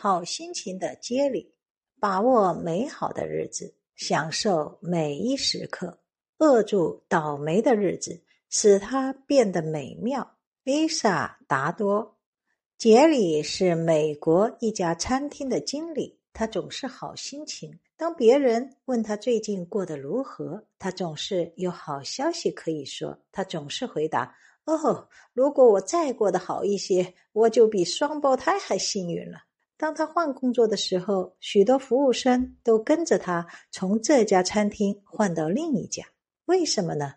好心情的接力，把握美好的日子，享受每一时刻，扼住倒霉的日子，使它变得美妙。丽莎达多，杰里是美国一家餐厅的经理，他总是好心情。当别人问他最近过得如何，他总是有好消息可以说。他总是回答：“哦，如果我再过得好一些，我就比双胞胎还幸运了。”当他换工作的时候，许多服务生都跟着他从这家餐厅换到另一家。为什么呢？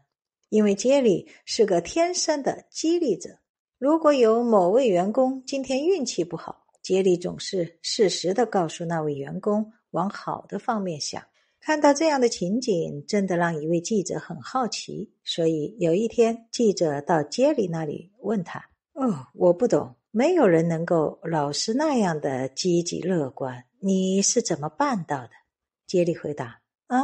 因为杰里是个天生的激励者。如果有某位员工今天运气不好，杰里总是适时的告诉那位员工往好的方面想。看到这样的情景，真的让一位记者很好奇。所以有一天，记者到杰里那里问他：“哦，我不懂。”没有人能够老是那样的积极乐观，你是怎么办到的？杰里回答：“啊，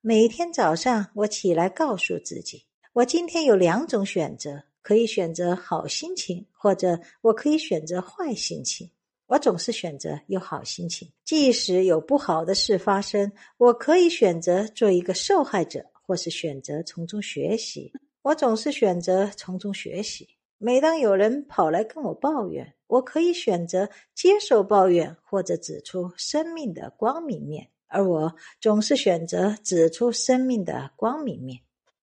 每天早上我起来告诉自己，我今天有两种选择，可以选择好心情，或者我可以选择坏心情。我总是选择有好心情，即使有不好的事发生，我可以选择做一个受害者，或是选择从中学习。我总是选择从中学习。”每当有人跑来跟我抱怨，我可以选择接受抱怨，或者指出生命的光明面。而我总是选择指出生命的光明面。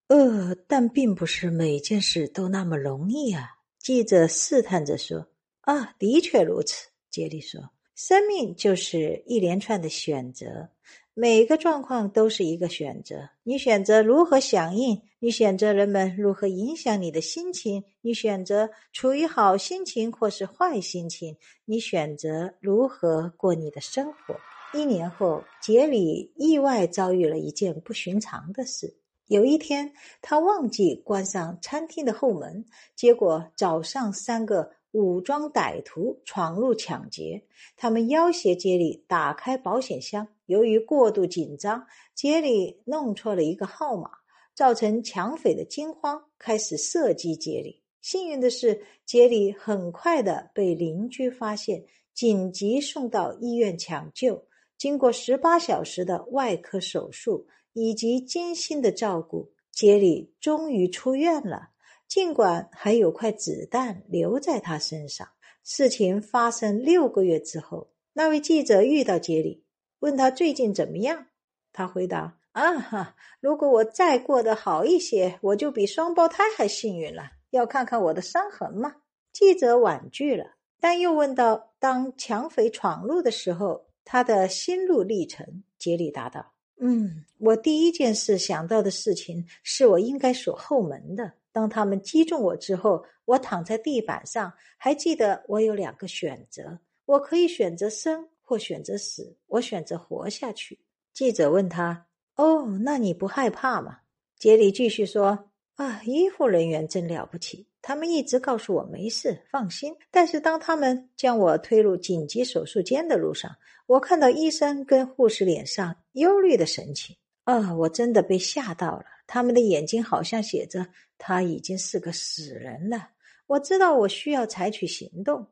呃，但并不是每件事都那么容易啊。记者试探着说：“啊，的确如此。”杰里说：“生命就是一连串的选择。”每个状况都是一个选择，你选择如何响应，你选择人们如何影响你的心情，你选择处于好心情或是坏心情，你选择如何过你的生活。一年后，杰里意外遭遇了一件不寻常的事。有一天，他忘记关上餐厅的后门，结果早上三个。武装歹徒闯入抢劫，他们要挟杰里打开保险箱。由于过度紧张，杰里弄错了一个号码，造成抢匪的惊慌，开始射击杰里。幸运的是，杰里很快的被邻居发现，紧急送到医院抢救。经过十八小时的外科手术以及精心的照顾，杰里终于出院了。尽管还有块子弹留在他身上。事情发生六个月之后，那位记者遇到杰里，问他最近怎么样。他回答：“啊哈，如果我再过得好一些，我就比双胞胎还幸运了。要看看我的伤痕吗？”记者婉拒了，但又问到：“当抢匪闯入的时候，他的心路历程？”杰里答道：“嗯，我第一件事想到的事情是我应该锁后门的。”当他们击中我之后，我躺在地板上，还记得我有两个选择：我可以选择生或选择死。我选择活下去。记者问他：“哦，那你不害怕吗？”杰里继续说：“啊，医护人员真了不起，他们一直告诉我没事，放心。但是当他们将我推入紧急手术间的路上，我看到医生跟护士脸上忧虑的神情。啊，我真的被吓到了。”他们的眼睛好像写着：“他已经是个死人了。”我知道我需要采取行动。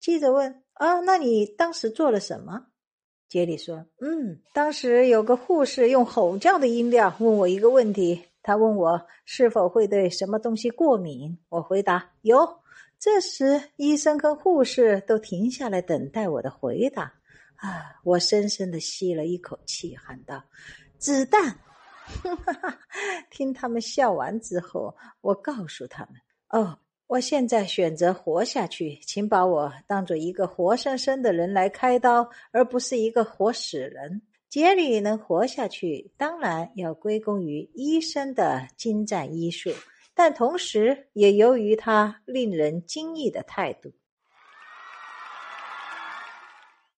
记者问：“啊，那你当时做了什么？”杰里说：“嗯，当时有个护士用吼叫的音调问我一个问题，他问我是否会对什么东西过敏。我回答有。这时，医生跟护士都停下来等待我的回答。啊，我深深的吸了一口气，喊道：‘子弹！’”，哈 哈听他们笑完之后，我告诉他们：“哦，我现在选择活下去，请把我当做一个活生生的人来开刀，而不是一个活死人。”杰里能活下去，当然要归功于医生的精湛医术，但同时也由于他令人惊异的态度。